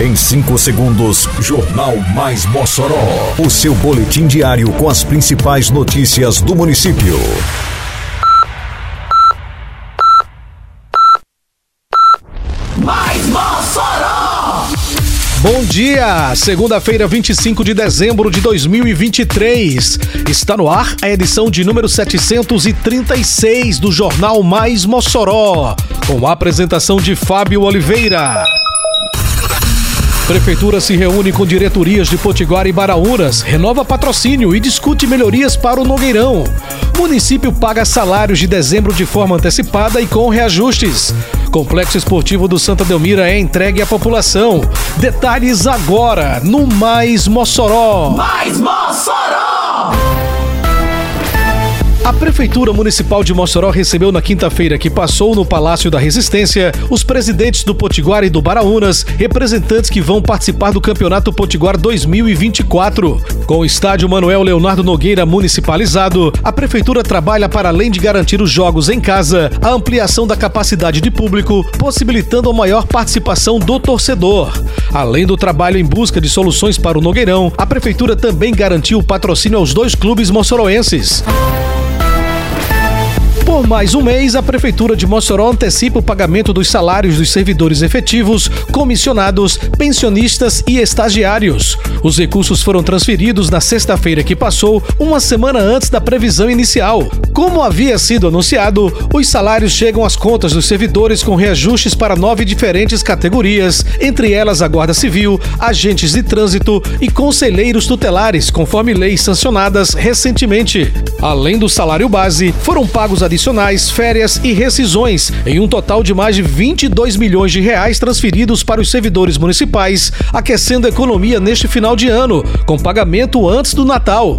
Em 5 segundos, Jornal Mais Mossoró. O seu boletim diário com as principais notícias do município. Mais Mossoró! Bom dia! Segunda-feira, 25 de dezembro de 2023. Está no ar a edição de número 736 do Jornal Mais Mossoró, com a apresentação de Fábio Oliveira. Prefeitura se reúne com diretorias de Potiguar e Baraunas, renova patrocínio e discute melhorias para o Nogueirão. Município paga salários de dezembro de forma antecipada e com reajustes. Complexo Esportivo do Santa Delmira é entregue à população. Detalhes agora no Mais Mossoró. Mais Mossoró! A Prefeitura Municipal de Mossoró recebeu na quinta-feira que passou no Palácio da Resistência os presidentes do Potiguar e do Baraunas, representantes que vão participar do Campeonato Potiguar 2024. Com o estádio Manuel Leonardo Nogueira municipalizado, a Prefeitura trabalha para além de garantir os jogos em casa, a ampliação da capacidade de público, possibilitando a maior participação do torcedor. Além do trabalho em busca de soluções para o Nogueirão, a Prefeitura também garantiu o patrocínio aos dois clubes moçoroenses. Por mais um mês, a Prefeitura de Mossoró antecipa o pagamento dos salários dos servidores efetivos, comissionados, pensionistas e estagiários. Os recursos foram transferidos na sexta-feira que passou, uma semana antes da previsão inicial. Como havia sido anunciado, os salários chegam às contas dos servidores com reajustes para nove diferentes categorias, entre elas a Guarda Civil, agentes de trânsito e conselheiros tutelares, conforme leis sancionadas recentemente. Além do salário base, foram pagos adicionais férias e rescisões, em um total de mais de 22 milhões de reais transferidos para os servidores municipais, aquecendo a economia neste final de ano, com pagamento antes do Natal.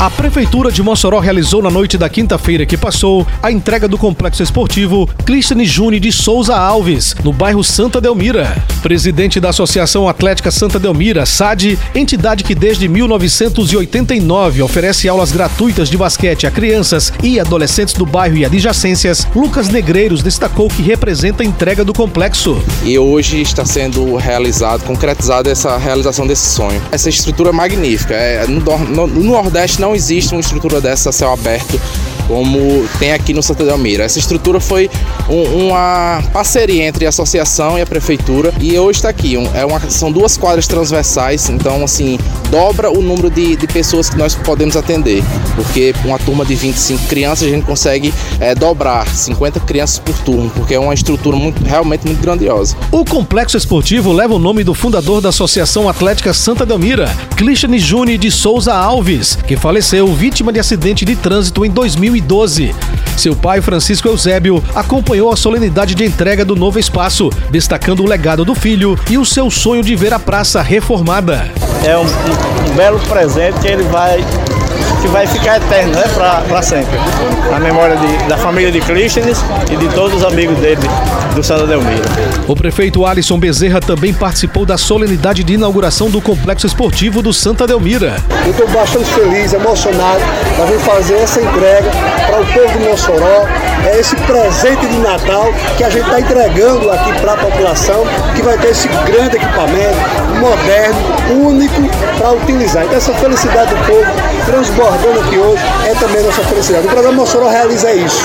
A Prefeitura de Mossoró realizou na noite da quinta-feira que passou a entrega do complexo esportivo Cristiane Júnior de Souza Alves, no bairro Santa Delmira. Presidente da Associação Atlética Santa Delmira, SAD, entidade que desde 1989 oferece aulas gratuitas de basquete a crianças e adolescentes do bairro e adjacências, Lucas Negreiros destacou que representa a entrega do complexo. E hoje está sendo realizado, concretizado essa realização desse sonho. Essa estrutura magnífica. É, no, no, no Nordeste não não existe uma estrutura dessa a céu aberto como tem aqui no Santa Delmira. Essa estrutura foi um, uma parceria entre a associação e a prefeitura e hoje está aqui. Um, é uma, são duas quadras transversais, então assim, dobra o número de, de, pessoas que nós podemos atender, porque uma turma de 25 crianças a gente consegue é, dobrar 50 crianças por turno, porque é uma estrutura muito, realmente muito grandiosa. O complexo esportivo leva o nome do fundador da Associação Atlética Santa Delmira, Cristiane Júnior de Souza Alves, que faleceu vítima de acidente de trânsito em 2000 2012. Seu pai, Francisco Eusébio, acompanhou a solenidade de entrega do novo espaço, destacando o legado do filho e o seu sonho de ver a praça reformada. É um, um belo presente que ele vai que vai ficar eterno, né, para sempre. Na memória de, da família de Clístenes e de todos os amigos dele do Santa Delmira. O prefeito Alisson Bezerra também participou da solenidade de inauguração do complexo esportivo do Santa Delmira. Eu estou bastante feliz, emocionado para vir fazer essa entrega para o povo de Mossoró. É esse presente de Natal que a gente está entregando aqui para a população, que vai ter esse grande equipamento, moderno, único para utilizar. Então essa felicidade do povo transbordando aqui hoje é também nossa felicidade. O programa Mossoró realiza isso.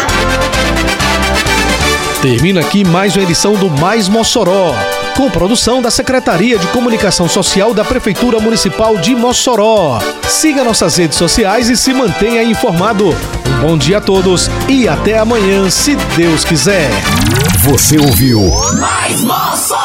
Termina aqui mais uma edição do Mais Mossoró, com produção da Secretaria de Comunicação Social da Prefeitura Municipal de Mossoró. Siga nossas redes sociais e se mantenha informado. Um bom dia a todos e até amanhã, se Deus quiser. Você ouviu Mais Mossoró!